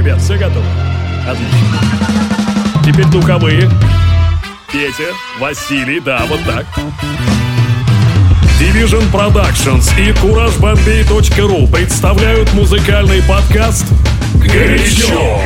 Ребят, все готовы? Отлично. Теперь духовые. Петя, Василий, да, вот так. Division Productions и CourageBombay.ru представляют музыкальный подкаст «Горячо».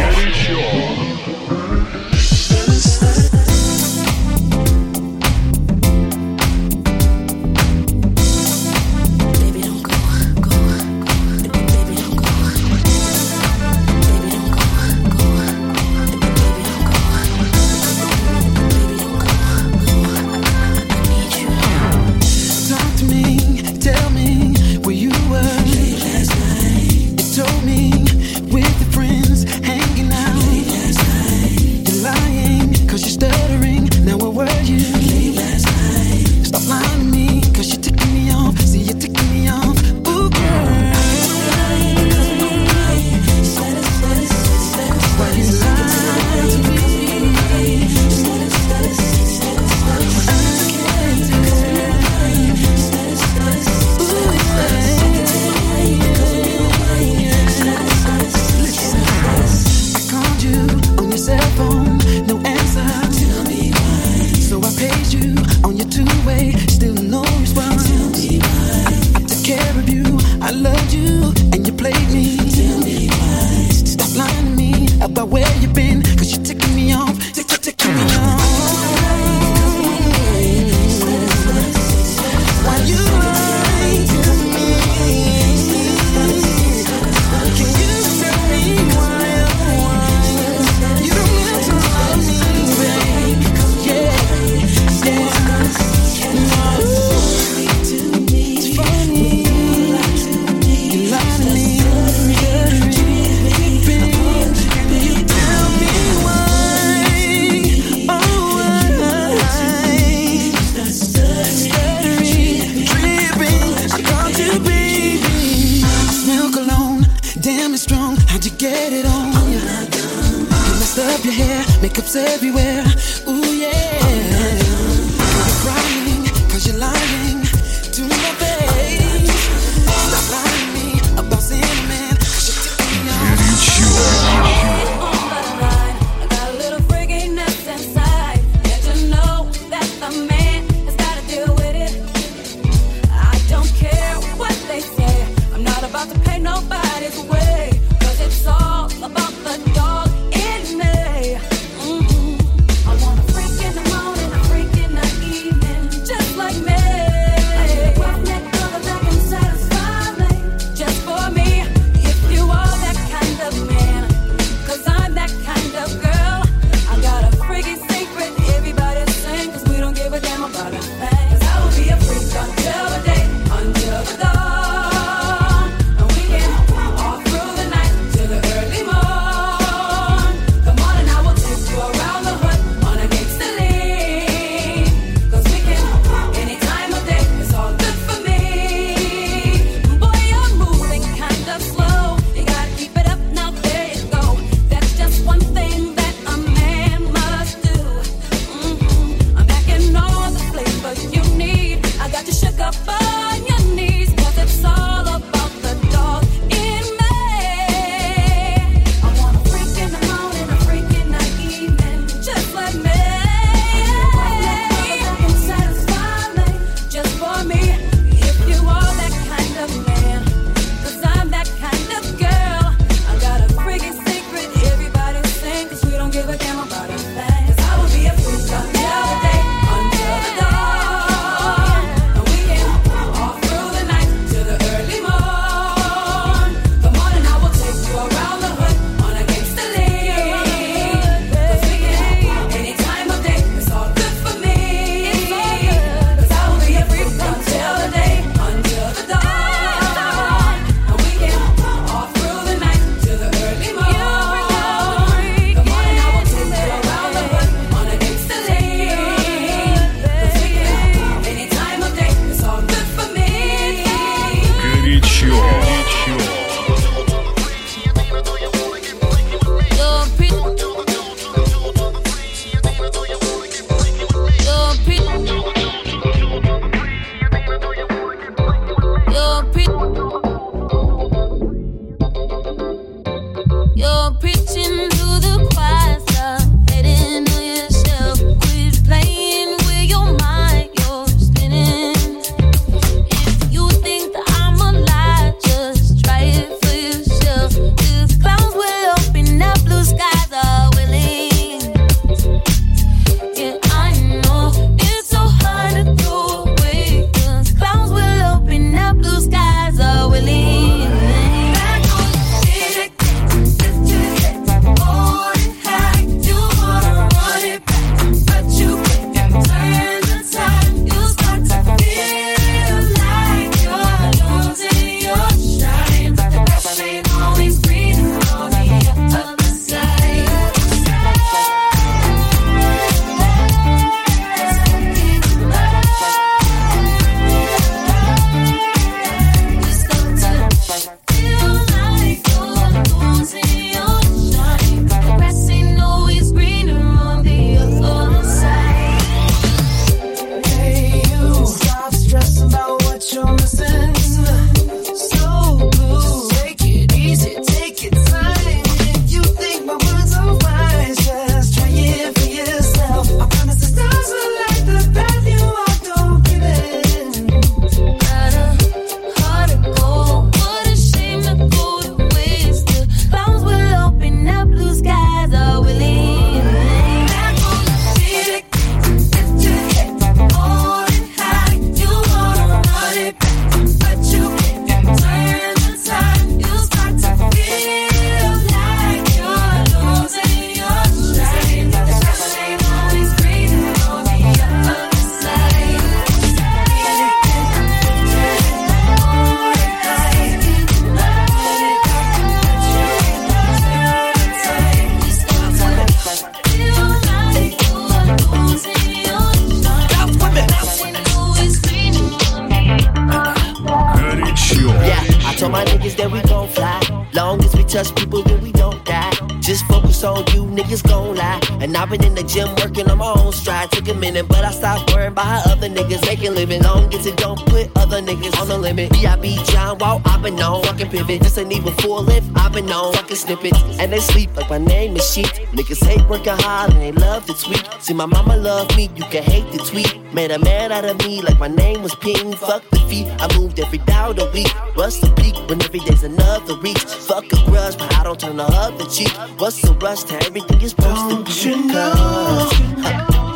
Pivot. This ain't even full lift, I've been on fucking snippets. And they sleep like my name is sheep. Niggas hate working hard and they love to tweet. See, my mama love me, you can hate the tweet. Made a man out of me like my name was Ping. Fuck the feet, I moved every of the week. What's the peak when every day's another reach? Fuck a grudge, but I don't turn the other cheek. What's the rush to everything you're supposed don't to be? You know,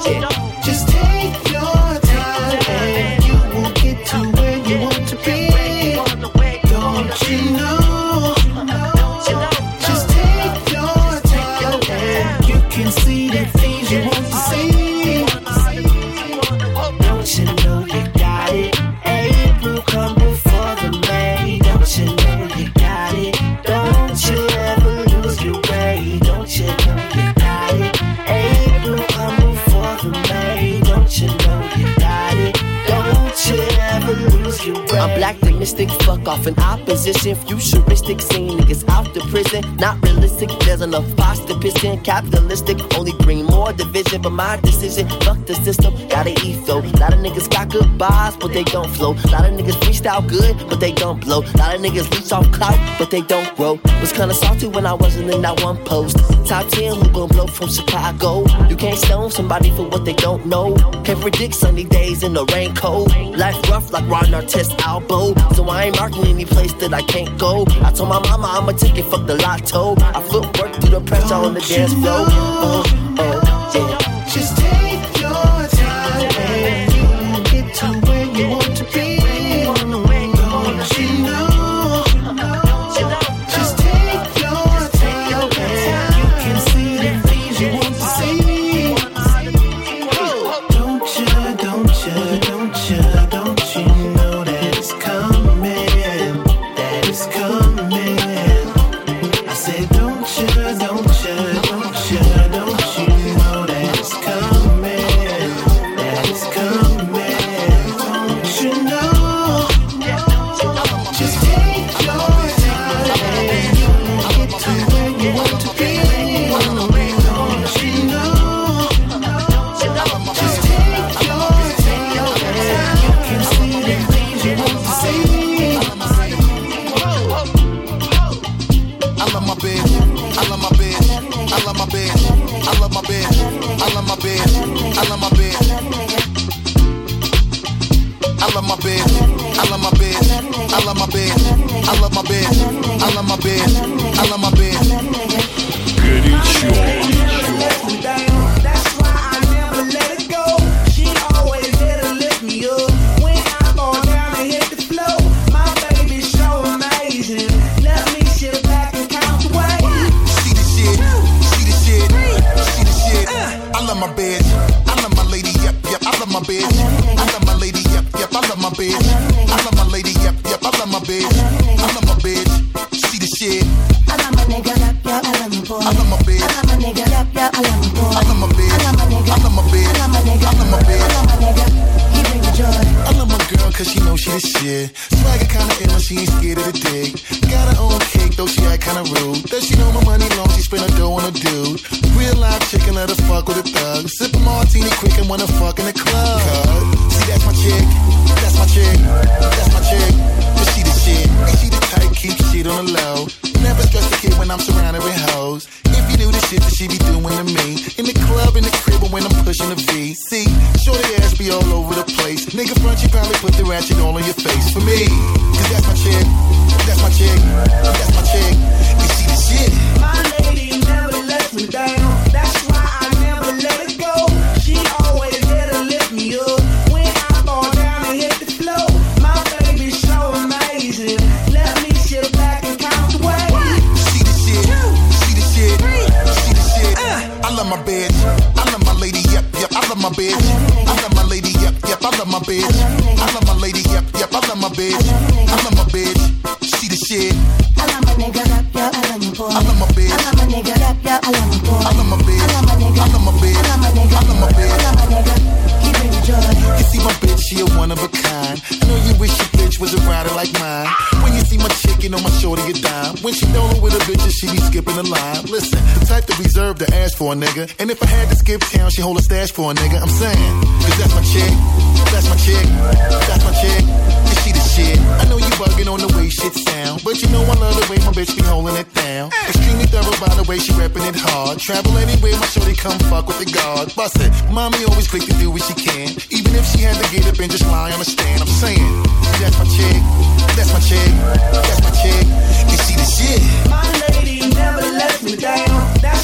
yeah. Just Mystic, fuck off in opposition. Futuristic, seeing niggas out the prison. Not realistic, there's enough box to. Capitalistic, only bring more division. But my decision, fuck the system, gotta though. Lot of niggas got good bars, but they don't flow. Lot of niggas freestyle good, but they don't blow. Lot of niggas reach off clout, but they don't grow. Was kinda salty when I wasn't in that one post. Top 10 who gon' blow from Chicago. You can't stone somebody for what they don't know. Can't predict sunny days in the rain cold. Life rough like Ron Artest elbow. So I ain't marking any place that I can't go. I told my mama I'ma take it, fuck the lotto. I footwork through the pressure on the dance floor. Oh, oh. Just place. Nigga front, you probably put the ratchet all on your face for me. Cause that's my chick, that's my chick, that's my chick. And she the shit. My lady never lets me down. That's why I never let it go. She always there to lift me up. When I fall down and hit the floor, my baby's so amazing. Let me sit back and count the way. She the shit, she the shit, she the shit. Uh. I love my bitch, I love my lady, yep, yep. I love my bitch, bitch, I love my lady, yep, yep. I love my bitch, I love my bitch. She the shit, I love my nigga, yep, yep, I love my boy. I love my bitch. I love my nigga, yep, yep, I love my boy. I love my bitch, I love my nigga. I love my bitch, I love my nigga. I love my bitch. I love my nigga. He bring me joy. You see my bitch, she a one of a kind. I know you wish your bitch was a rider like mine. When you see my chick, you know my shorty a dime. When she her bitches, she be skipping the line. Listen, the type to reserve to ask for a nigga. And if I had to skip town, she hold a stash for a nigga. I'm saying, cause that's my chick, that's my chick, that's my chick. Shit. I know you bugging on the way shit sound. But you know I love the way my bitch be holding it down. Extremely thorough by the way she repping it hard. Travel anywhere, my shorty come fuck with the guard. Bust it. Mommy always quick to do what she can. Even if she had to get up and just lie on the stand. I'm saying, that's my chick, that's my chick, that's my chick. And she the shit. My lady never lets me down. That's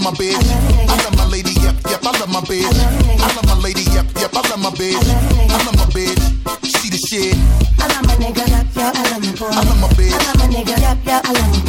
love my bitch, I love my lady, yep, yep. I love my bitch, I love my lady, yep, yep. I love my bitch, I love my bitch. She the shit, I love my nigga, yep, yep, I love my boy. I love my bitch, I love my nigga, yep, yep, I love my. I love my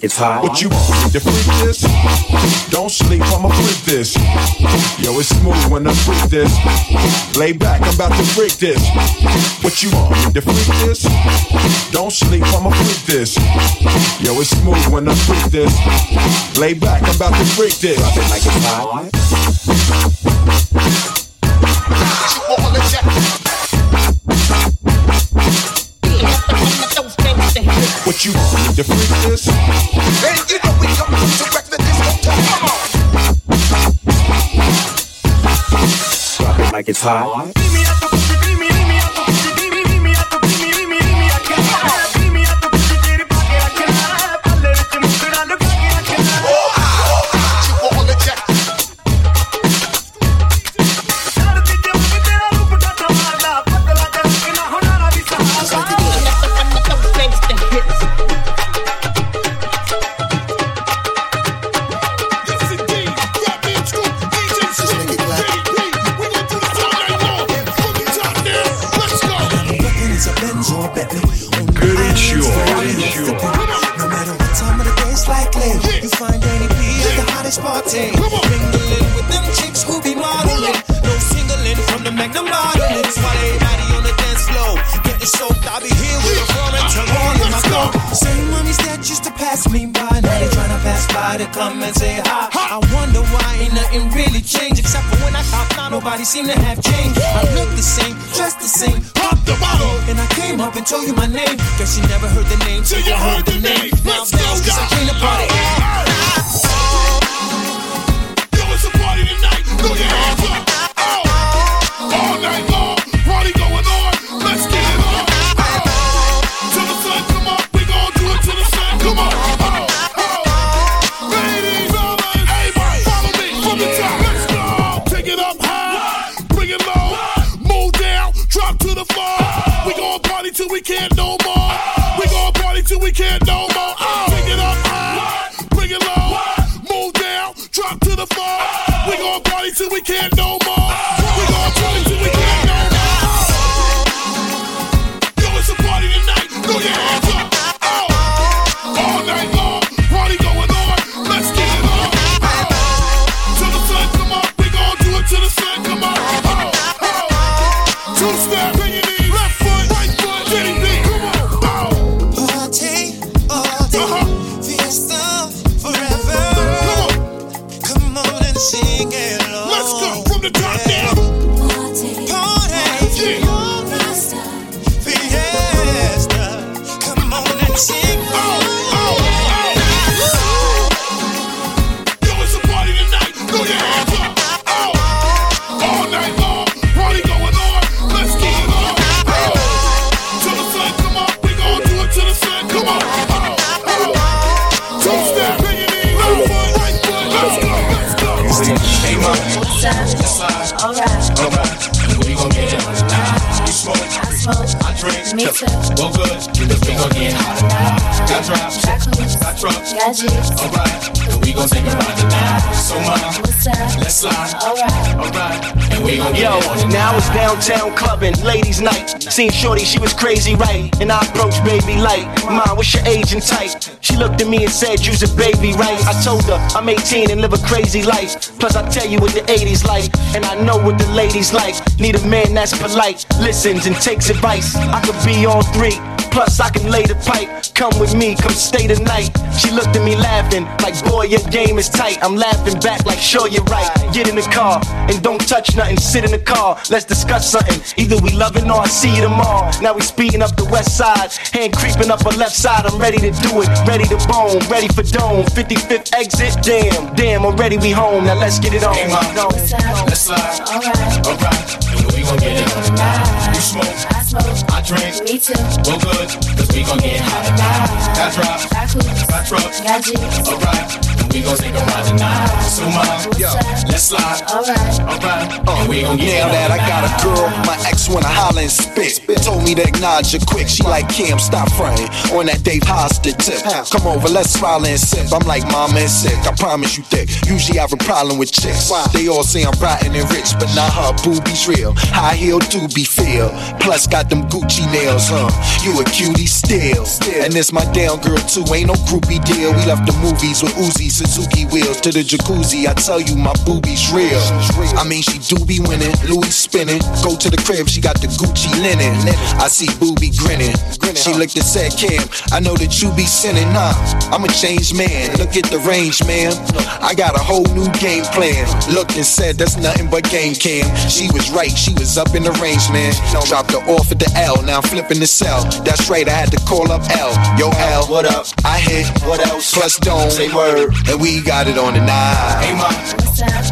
like it's hot. What you want to freak this? Don't sleep, I'ma freak this. Yo, it's smooth when I freak this. Lay back, I'm about to freak this. What you want to freak this? Don't sleep, I'ma freak this. Yo, it's smooth when I freak this. Lay back, I'm about to freak this. Drop it like it's hot. What you want to freak this? And you know we come to wreck the discotheque. Drop it like it's hot. Find Danny B at the hottest party. Mingling with them chicks who be modeling. No singling from the Magnum modeling. While everybody on the dance floor getting soaked, I'll be here with a foreign tongue on in my flow. Same mummies that used to pass me by, by to come and say hi. I wonder why ain't nothing really changed except for when I now nobody seem to have changed. I look the same, dress the same, pop the bottle, and I came up and told you my name. Guess you never heard the name till you heard the name. Now dance, cause I came to party. Oh, oh, Yo, it's a party tonight. Throw your hands up. We can't no more. We gon' party till we can't no more. Uh, oh. Take it up uh, high. Bring it low. Move down. Drop to the floor. We gon' party till we can't I drink. Me too. Well, good, because we gon' get hot tonight. Got drops, Got trucks. Got juice. Alright, and we gon' take a ride tonight. So, up? let's slide. Alright. Alright, and we gon' get Yo, it on tonight. now it's downtown clubbing, ladies' night. Seen Shorty, she was crazy, right? And I approached baby like, Mom, what's your age and type? She looked at me and said, You's a baby, right? I told her, I'm 18 and live a crazy life. Plus, I tell you what the 80s like, and I know what the ladies like. Need a man that's polite, listens and takes advice. I could be all three. Plus, I can lay the pipe. Come with me, come stay the night. She looked at me laughing, like, boy, your game is tight. I'm laughing back, like, sure, you're right. Get in the car and don't touch nothing. Sit in the car, let's discuss something. Either we loving or I see you tomorrow. Now we speeding up the west side, hand creeping up her left side. I'm ready to do it, ready to bone, ready for dome. 55th exit, damn, damn, already we home. Now let's get it on. Hey, mama. Go. What's up? Let's slide. Alright, Alright, and we gon' get it on. You smoke, I smoke. I drink. Me too. Well, good, cause we gon' get hot tonight. Got drops, Got cookies. got trucks. Got juice. Alright, we gon' take a ride tonight. So, mom, yo, let's slide. Alright, alright. Uh, we gon' get now that I got a girl, my ex wanna holler and spit. Told me to acknowledge her quick. She like Kim, stop fronting on that Dave Hollister tip. Come over, let's smile and sip. I'm like mama and sick. I promise you thick. Usually I have a problem with chicks. They all say I'm rotten and rich, but not her boobies real. High heel do be feel. Plus got them Gucci nails, huh? You a cutie still. And this my down girl too. Ain't no groupie deal. We left the movies with Uzi Suzuki wheels to the jacuzzi. I tell you my boobies real. I mean she do be winning. Louis spinning. Go to the crib, she got the Gucci linen. I see booby grinning. She looked and said, Cam, I know that you be sinning. Nah, I'm a changed man. Look at the range, man. I got a whole new game plan. Looked and said, that's nothing but game cam. She was right, she was up in the range, man. Dropped her off at the L, now I'm flipping the cell. That's right, I had to call up L. Yo, L, what up? I hit, what else? Plus don't say word, and we got it on the nine. Hey, mom,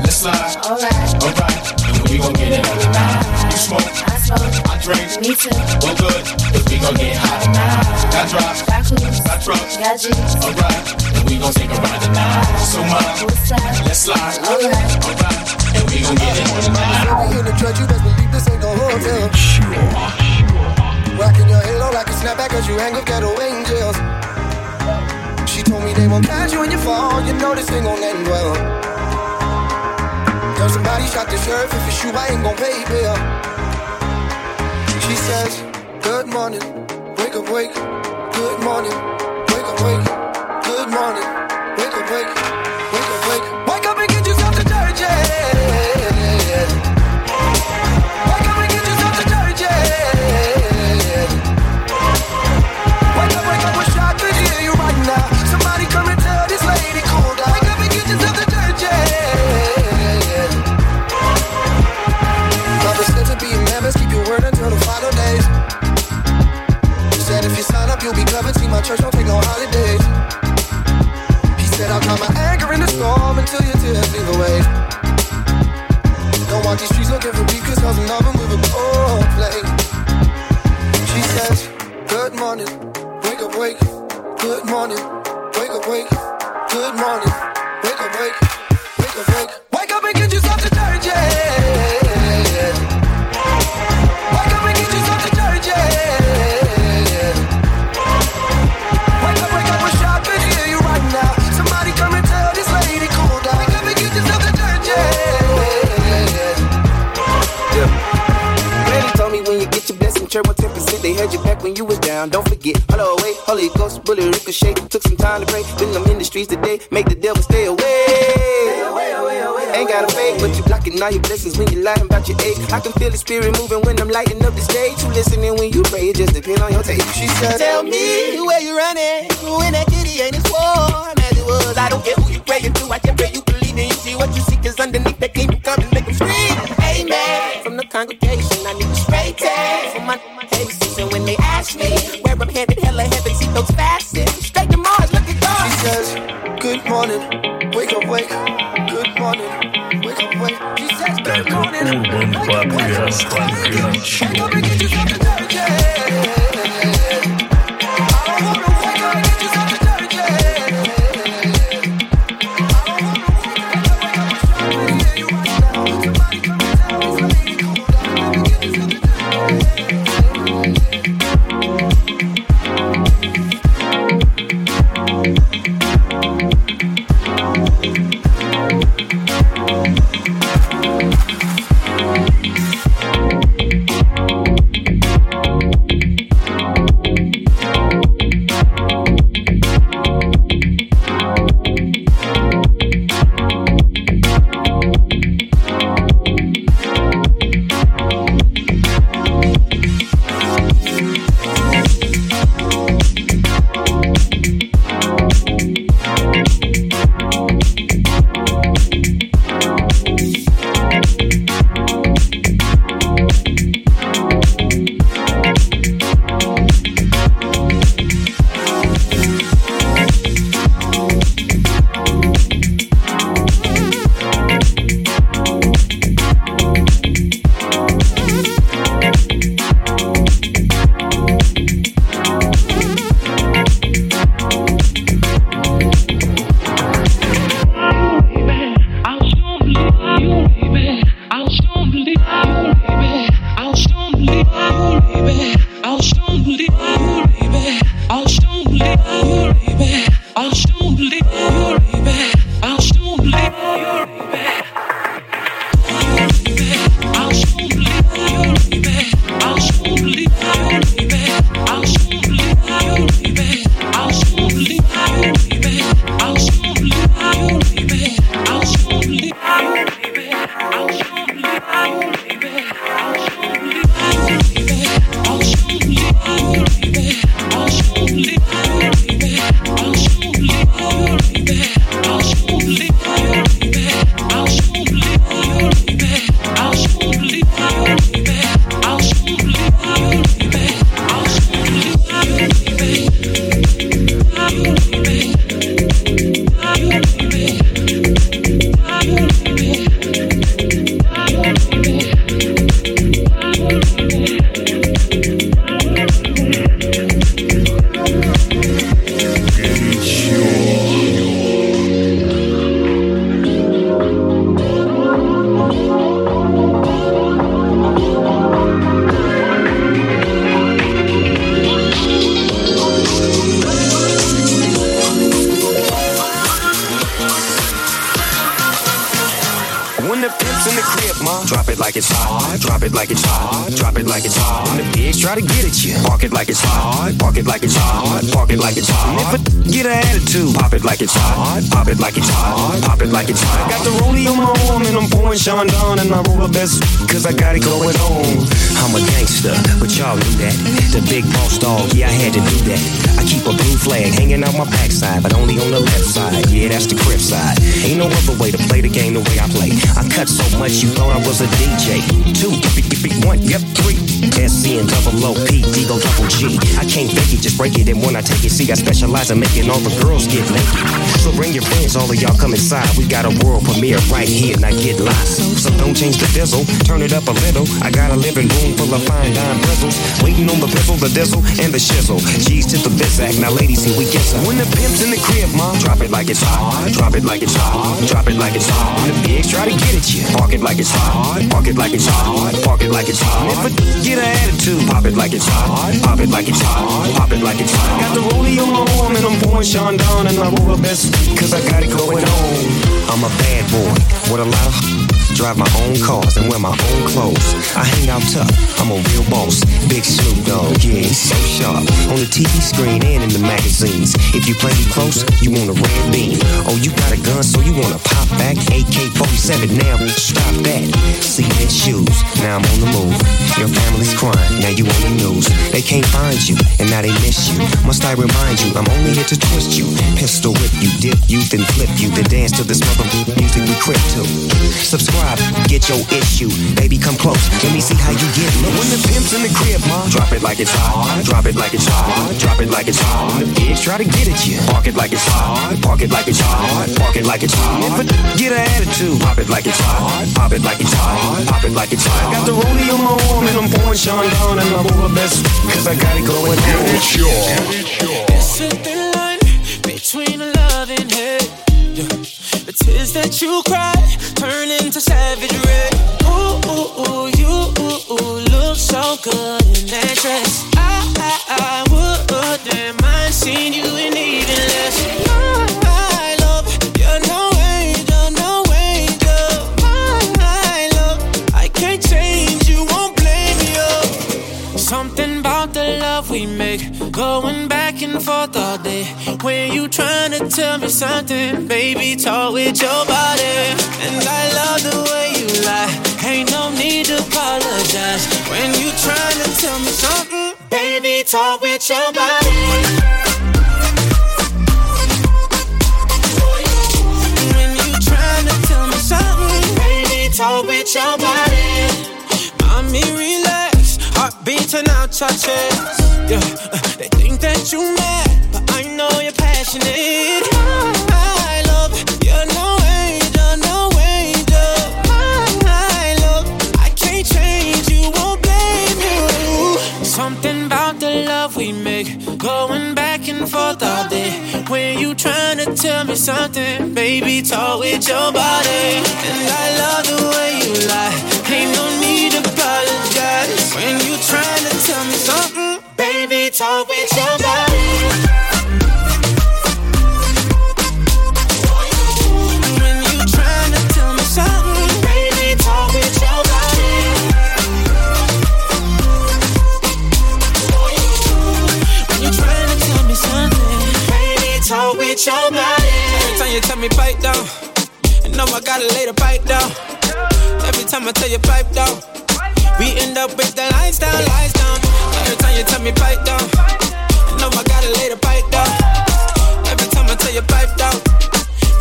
let's slide. Alright, alright. We gon' get it on tonight. You smoke, I smoke, I drink. Me too. Well, good, cause we gon' get hot tonight. Got drops, got clues, got trucks, got G's. Alright, and we gon' take a ride tonight. So, mom, let's slide. Alright, alright. And we gon' get it on tonight. in the church, you best believe this ain't no hotel. Rocking your halo like a snapback as you hang with ghetto angels. She told me they won't catch you when you fall. You know this ain't gon' end well. Girl, somebody shot the sheriff. If it's you, I ain't gon' pay bail. She says, Good morning, wake up, wake. Good morning, wake up, wake. Good morning, wake up. Wake See, my church don't take no holidays. He said I'll calm my anger in the storm until your tears leave away. Don't want these streets looking for beef, cause cause another with a cold play. She says, Good morning, wake up, wake. Good morning, wake up, wake. Good morning, wake up, wake. Wake up, wake. Wake up and get yourself to church, yeah. They had you back when you was down. Don't forget, hello, wait, Holy Ghost, bullet ricochet. Took some time to pray, been them in the streets today, make the devil stay away. Ain't got a fake, but you blocking all your blessings when you lying about your age. I can feel the spirit moving when I'm lighting up the stage. You listening when you pray, it just depend on your taste. She said, Tell me where you running, when that kitty ain't as warm as it was. I don't care who you praying to, I just pray you believe and you see what you seek is underneath that king. You come and make them scream. Amen. From the congregation, I need a straight tag for my cases. And ask me where I'm headed, hell or heaven, see those facets. Straight to Mars, look at God. She says, Good morning, wake up, wake. Good morning, wake up, wake. She says, Good morning, Urban Podcast Gigante. wake up and get yourself to it like it's hot. Try to get at you, park it like it's hot. Park it like it's hot. Park it like it's hot. And if a get an attitude, pop it like it's hot. Pop it like it's hot. Pop it like it's hot. I got the rollie on my arm and I'm pouring Chandon and I roll the best cause I got it going on. I'm a gangster, but y'all knew that. The big boss dog, yeah, I had to do that. I keep a blue flag hanging out my backside, but only on the left side. Yeah, that's the crib side. Ain't no other way to play the game the way I play. I cut so much you thought I was a DJ. Two, one, yep, three. SC and double O P, D go double G. I can't fake it, just break it. And when I take it, see, I specialize in making all the girls get naked. So bring your friends, all of y'all come inside. We got a world premiere right here, now get live. So don't change the diesel, turn it up a little. I got a living room full of fine dime bristles. Waiting on the pizzle, the dizzle, and the shizzle. G's to the bizac, now ladies, here we get some. When the pimp's in the crib, mom, drop it like it's hot. Drop it like it's hot. Drop it like it's hot. When the pigs try to get at you, park it like it's hot. Park it like it's hot. Park it like it's hot. Get an attitude, pop it like it's hot. Pop it like it's hot. Pop it like it's hot. Got the rollie on my arm and I'm pouring Chandon and I roll the best cause I got it going on. I'm a bad boy with a lot of drive my own cars and wear my own clothes. I hang out tough, I'm a real boss. Big Snoop Dogg, yeah, he's so sharp. On the TV screen and in the magazines. If you play me close, you want a red beam. Oh, you got a gun, so you wanna pop back? AK 47, now stop that. Cement shoes, now I'm on the move. Your family's crying, now you on the news. They can't find you, and now they miss you. Must I remind you, I'm only here to twist you. Pistol whip you, dip you, then flip you, then dance to this mother music we crip to. Subscribe get your issue. Baby, come close, let me see how you get loose. When the pimp's in the crib, ma, drop it like it's hot. Drop it like it's hot. Drop it like it's hot. When the pigs try to get at you, park it like it's hot. Park it like it's hot. Park it like it's hot. If it get an attitude, pop it like it's hot. Pop it like it's hot. Pop it like it's hot. Got the rollie on my arm and I'm pouring Chandon and I'm over best cause I got it going on. It's your. It's a thin line between love and hate. The tears that you cry turn into savage red. Ooh, ooh, ooh, you ooh, ooh, look so good in that dress. Going back and forth all day. When you trying to tell me something, baby, talk with your body. And I love the way you lie. Ain't no need to apologize. When you trying to tell me something, baby, talk with your body. When you trying tell me something, baby, talk with your body. Mommy, relax. Heart beating out your chest. Yeah, uh, that you mad I know you're passionate. My love, you're no angel, no angel. My love, I can't change, you oh won't blame you. Something about the love we make, going back and forth all day. When you trying to tell me something, baby, talk with your body. And I love the way you lie, time I tell you pipe down, we end up with the lights down, lights down. Every time you tell me pipe down, you know I gotta lay the pipe down. Every time I tell you pipe down,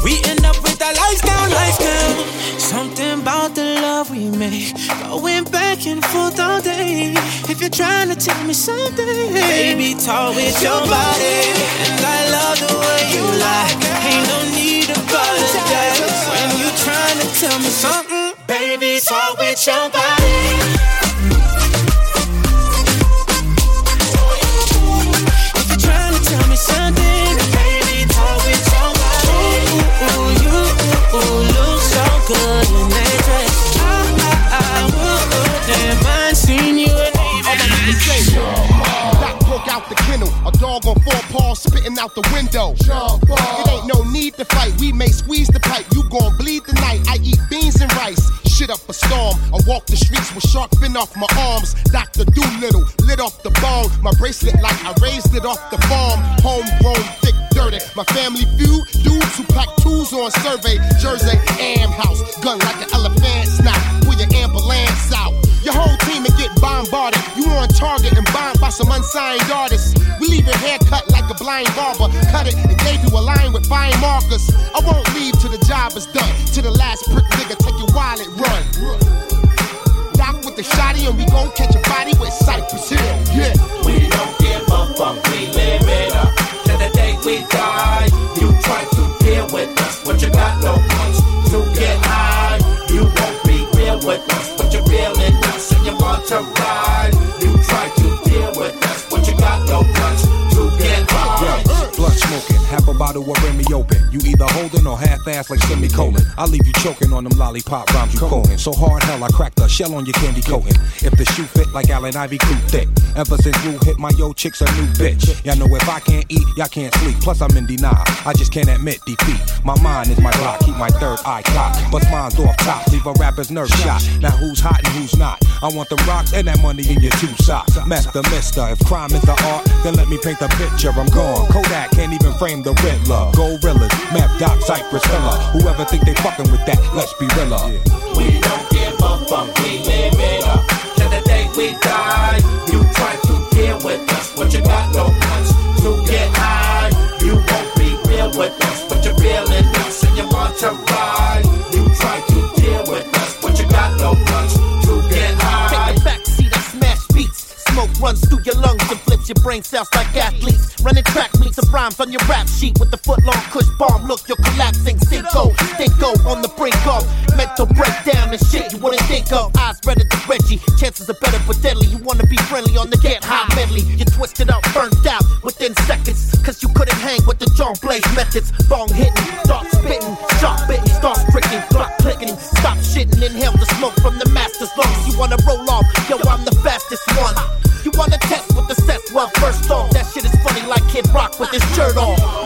we end up with the lights down, lights down. Something about the love we make, going back and forth all day. If you're trying to tell me something, baby, talk with your body. And I love the way you lie. Ain't no need to apologize. When you trying to tell me something, baby, talk with your body. If you're trying to tell me something, talk with your body. The dog on four paws spitting out the window. It ain't no need to fight, we may squeeze the pipe. You gon' bleed tonight. I storm. I walk the streets with shark fin off my arms. Dr. Dolittle lit off the bone. My bracelet like I raised it off the farm. Homegrown, thick, dirty. My family feud dudes who pack tools on survey. Jersey, Am House. Gun like an some unsigned artists. We leave your hair cut like a blind barber. Cut it and gave you a line with fine markers. I won't leave till the job is done. To the last prick nigga, take your wallet, run. Doc with the shotty and we gon' catch a body with Cypress Hill. Yeah. We don't give a fuck, we live it up to the day we die. You try to deal with us, but you got no punch to get high. You won't be real with us, bottle open. You either holding or half ass like semicolon. I leave you choking on them lollipop rhymes you quoting. So hard hell, I cracked the shell on your candy coating. If the shoe fit like Allen Ivy, crew thick. Ever since you hit my yo chick's a new bitch. Y'all know if I can't eat, y'all can't sleep. Plus I'm in denial. I just can't admit defeat. My mind is my block, keep my third eye cocked. Bust mine's off top, leave a rapper's nerve shot. Now who's hot and who's not? I want them rocks and that money in your two socks. Master Mister, if crime is the art, then let me paint the picture. I'm gone. Kodak can't even frame the Riddler. Gorillas, Map Doc, Cypress Hiller. Whoever think they fucking with that, let's be realer. We don't give a fuck, we live it up to the day we die. You try to deal with us, but you got no punch to get high. You won't be real with us, but you're feeling us and you want to ride. You try to deal with us, but you got no punch to get high. Take a back seat and smash beats. Smoke runs through your lungs and flips your brain cells like athletes. Running track meets of rhymes on your rap sheet with the foot long cush bomb. Look, you're collapsing. Cinco, Stinko on the brink of mental breakdown and shit you wouldn't think of. Eyes redder than Reggie. Chances are better but deadly. You wanna be friendly on the get high medley. You twisted up, burnt out within seconds. Cause you couldn't hang with the John Blaze methods. Bong hitting, start spitting, sharp bitten, start stricken, clock clicking. Stop shitting, inhale the smoke from the master's lungs. You wanna roll off, yo, I'm the fastest one. You wanna test with his shirt off.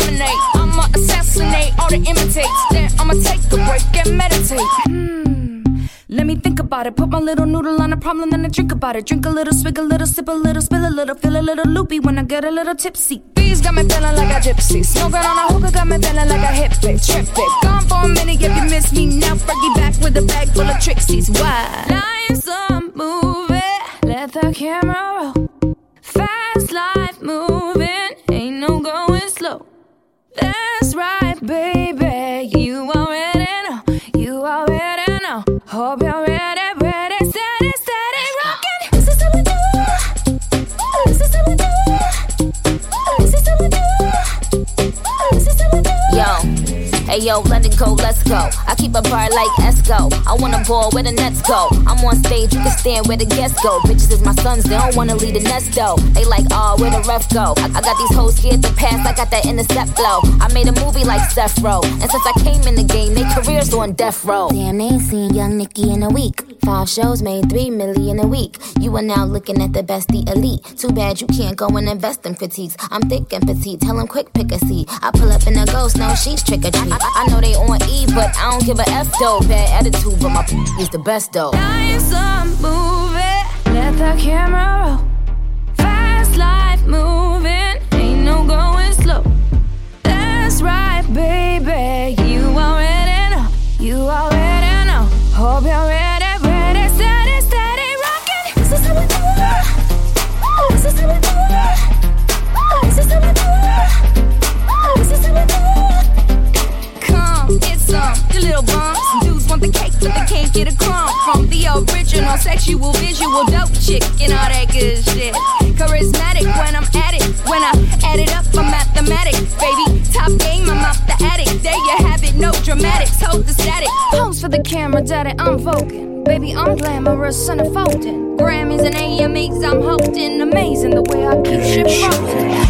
Laminate. I'ma assassinate all the imitates. Then I'ma take a break and meditate. Hmm. Let me think about it. Put my little noodle on a problem, then I drink about it. Drink a little, swig a little, sip a little, spill a little, feel a little loopy when I get a little tipsy. Bees got me feeling like a gypsy. Smoking on a hookah got me feeling like a hippie. Trip it. Gone for a minute if you miss me now. Fergie back with a bag full of tricksies. Why? Life's a movie. Let the camera roll. Fast life moving. That's right, baby. You already know. You already know. Hope you're ready, Yo, hey yo, let it go, let's go. I keep a bar like Esco. I wanna ball where the nets go. I'm on stage, you can stand where the guests go. Bitches is my sons, they don't wanna leave the nest though. They like, oh, where the ref go? I, I got these hoes scared to pass, I got that intercept flow. I made a movie like Seth Row. And since I came in the game, they careers on death row. Damn, they ain't seen young Nicky in a week. Five shows made three million a week. You are now looking at the best, the elite. Too bad you can't go and invest in critiques. I'm thick and petite, tell 'em quick pick a seat. I pull up in a ghost, no, she's trick or treat. I, know they on E, but I don't give a F though. Bad attitude, but my is the best though. Life's a movie. Let the camera roll. Fast life moving. Ain't no going slow. That's right, baby. You already know. You already know. Hope you're ready, ready, steady, steady, rocking. This is how we do it. This is how we do it. This is how we do it. Some, little bumps. Dudes want the cake, but they can't get a crumb from the original sexual, visual, dope chick and all that good shit. Charismatic when I'm at it. When I add it up, I'm mathematic, baby. Top game, I'm out the attic. There you have it, no dramatics, hold the static. Pose for the camera, daddy, I'm voguing. Baby, I'm glamorous and. Grammys and AMAs, I'm holding. Amazing the way I keep shit frozen.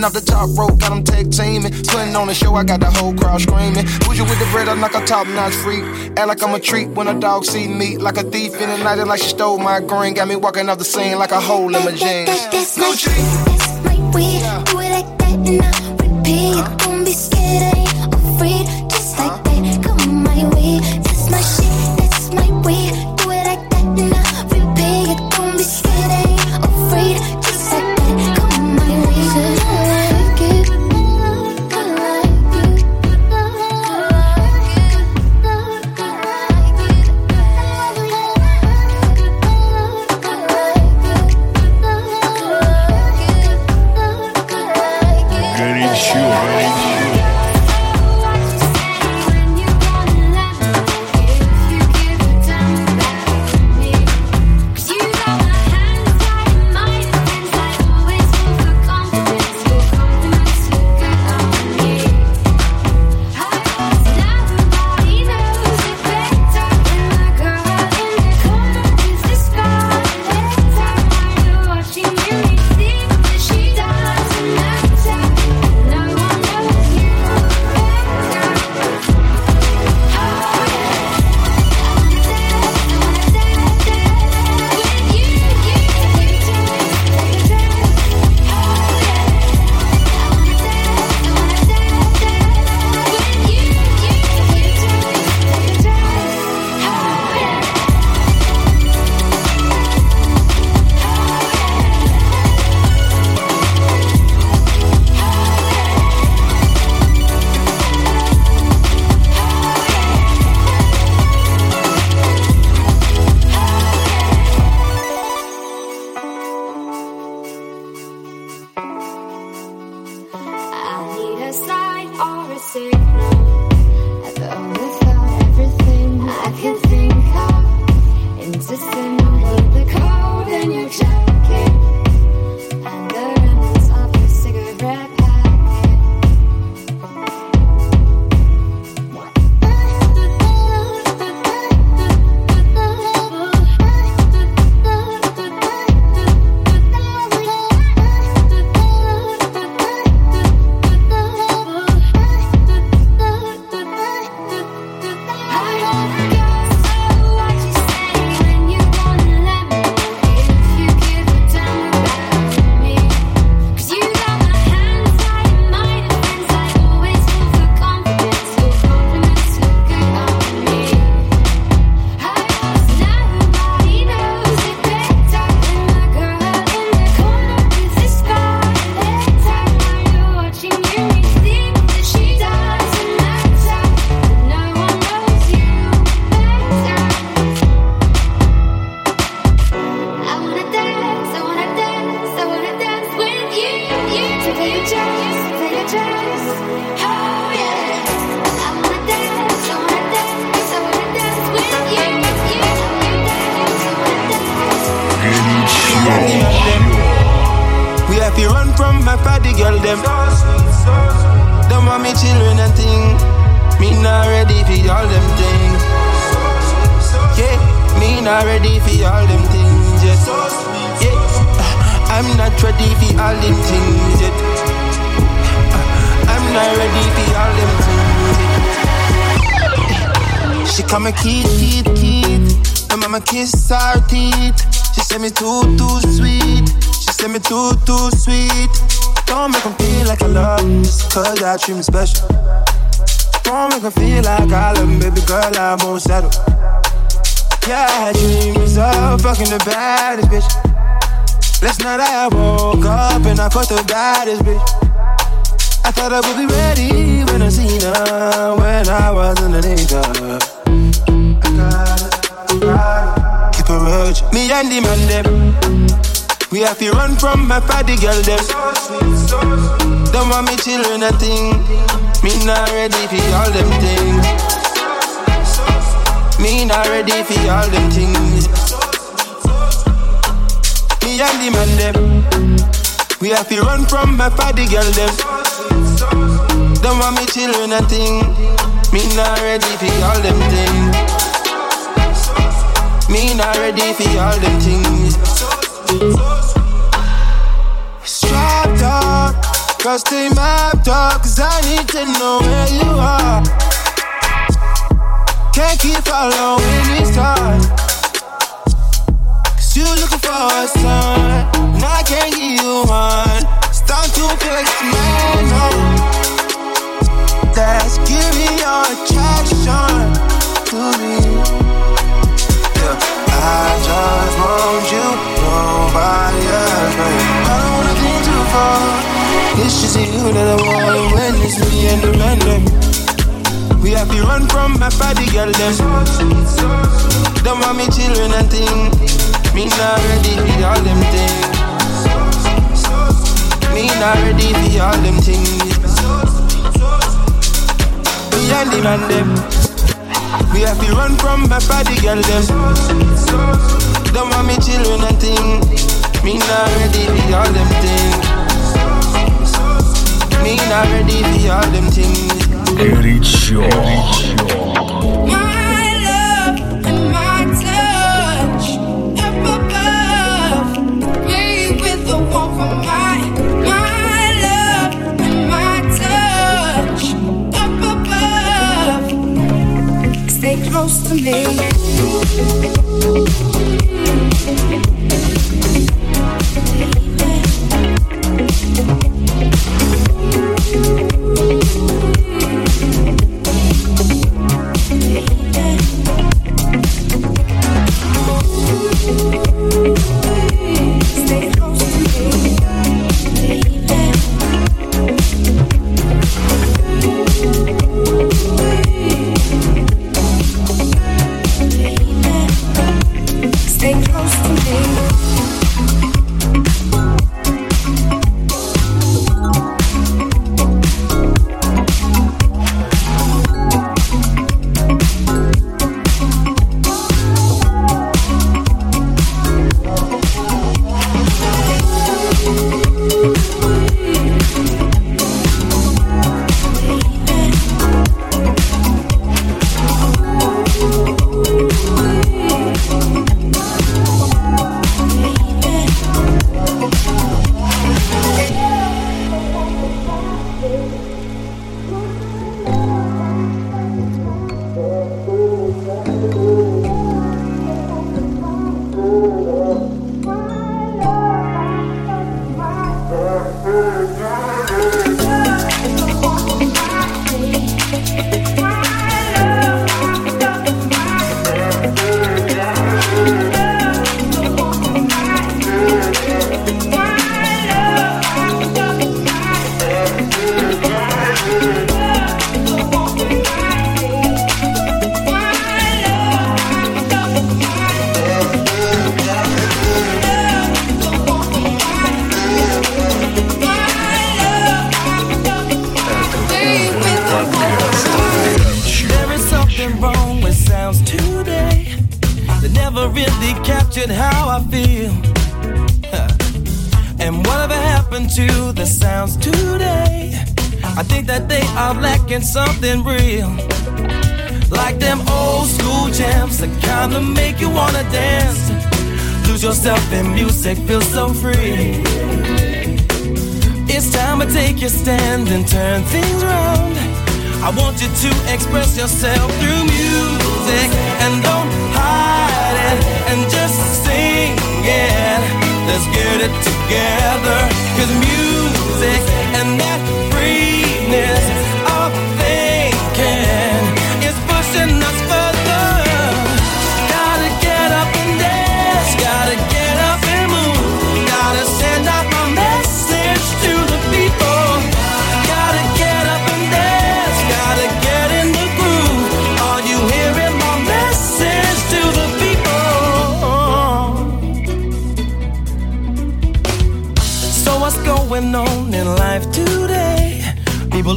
Jumping off the top rope, got them tag teaming. Putting on the show, I got the whole crowd screaming. Bougie with the bread, I'm like a top notch freak. Act like I'm a treat when a dog see me. Like a thief in the night, like she stole my green. Got me walking off the scene like a hole in my jeans. Gucci. I treat me special. Don't make her feel like I love me, baby girl, I won't settle. Yeah, I dreams of fucking the baddest bitch. Last night I woke up and I fucked the baddest bitch. I thought I would be ready when I seen her, when I was underneath her. I got, I got it. Keep her urge. Me and the man them, we have to run from my party girl them. So sweet, so sweet. Don't want me children a thing. Me not ready for all them things. Me not ready for all them things. Me and the man them. We have to run from my party girl them. Don't want me children a thing. Me not ready for all them things. Me not ready for all them things. Cause they mapped up, cause I need to know where you are. Can't keep following these stars. Cause you looking for a sign, and I can't give you one. Start to flex my no. That's giving your attraction to me. Yeah, I just want you, nobody else, baby. I don't wanna think too far. It's just you that I want when it's me and the random. We have to run from my body, girl. Them don't want me children and thing. Me not ready for all them things. Me not ready for all them things. Me and the man them. We have to run from my body, girl. Them don't want me children and thing. Me not ready for all them things. Me not ready for all them things. Eric Shaw. My love and my touch up above. Me with the my. My love and my touch up above. Stay close to me. Are lacking something real. Like them old school jams that kinda make you wanna dance. Lose yourself in music, feel so free. It's time to take your stand and turn things around. I want you to express yourself through music and don't hide it and just sing it. Let's get it together. Cause music and that freeness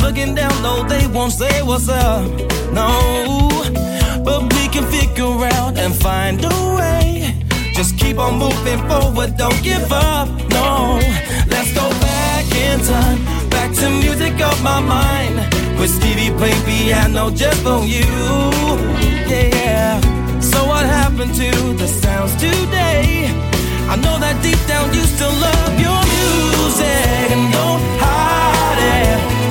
looking down, no, they won't say what's up. No, but we can figure out and find a way. Just keep on moving forward, don't give up. No, let's go back in time, back to music of my mind. With Stevie play piano just for you. Yeah. So what happened to the sounds today? I know that deep down you still love your music and don't hide it.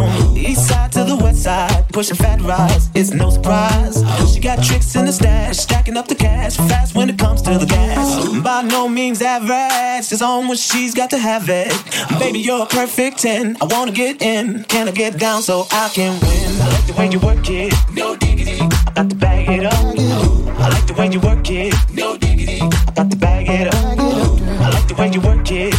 Pound. East side to the west side, pushing fat rides. It's no surprise. She got tricks in the stash, stacking up the cash fast when it comes to the gas. By no means average, it's on when she's got to have it. Baby, you're a perfect 10. I wanna get in, can I get down so I can win? I like the way you work it, no diggity. I got to bag it up. I like the way you work it, no diggity. I got to bag it up. I like the way you work it,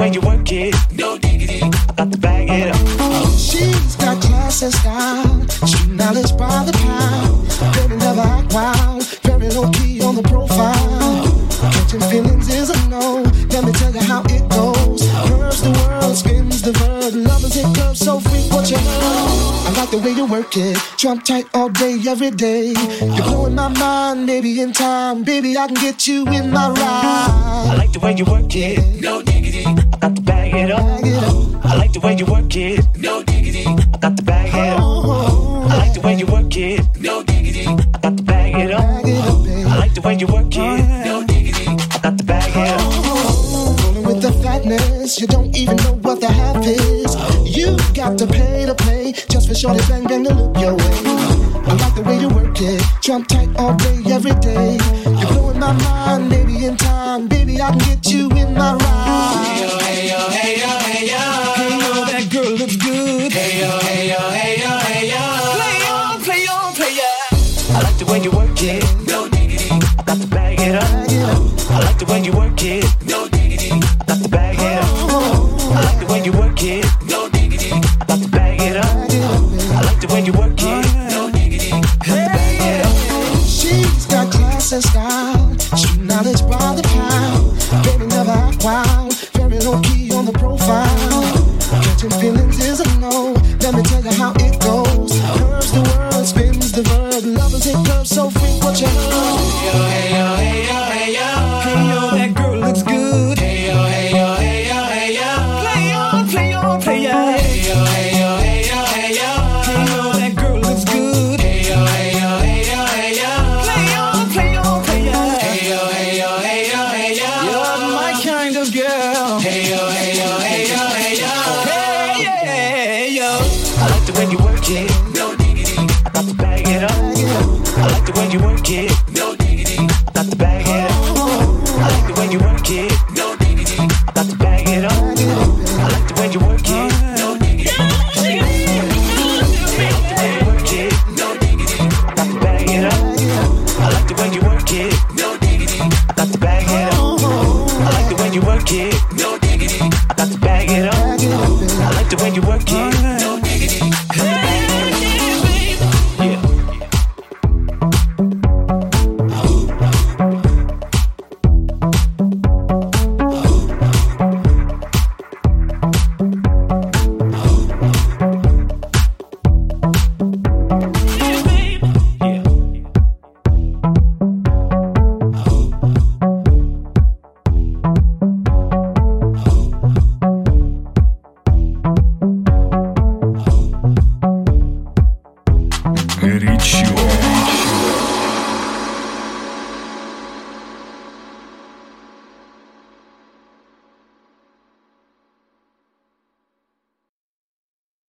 way you work it, no diggity. I got to bag it up. She's got class and style, street knowledge by the pound. Very never act wild, very low key on the profile. Catching feelings is a no. Let me tell you how it goes. Curves the world, spins the verb. Lovers hit clubs so freak what you know. I like the way you work it. Trump tight all day, every day. You're blowing my mind, maybe in time. Baby, I can get you in my ride. I like the way you work it. No diggity. I got to bag it up. I like the way you work it. No diggity. I got to bag it up. I like the way you work it. No diggity. I got to bag it up. I like the way you work it. No diggity. I got to bag it up. Rolling with the fatness, you don't even know what the half is. You got to pay to play just for shorty bang bang to look your way. I like the way you work it, Trump tight all day, every day. You're blowing my mind, maybe in time, baby I can get you in my ride. Hey yo, hey yo, hey yo, hey yo. Hey yo, that girl looks good. Hey yo, hey yo, hey yo, hey yo. Play on, play on, play on. I like the way you work it. No diggity. I got to bag it up. I like the way you work it. Got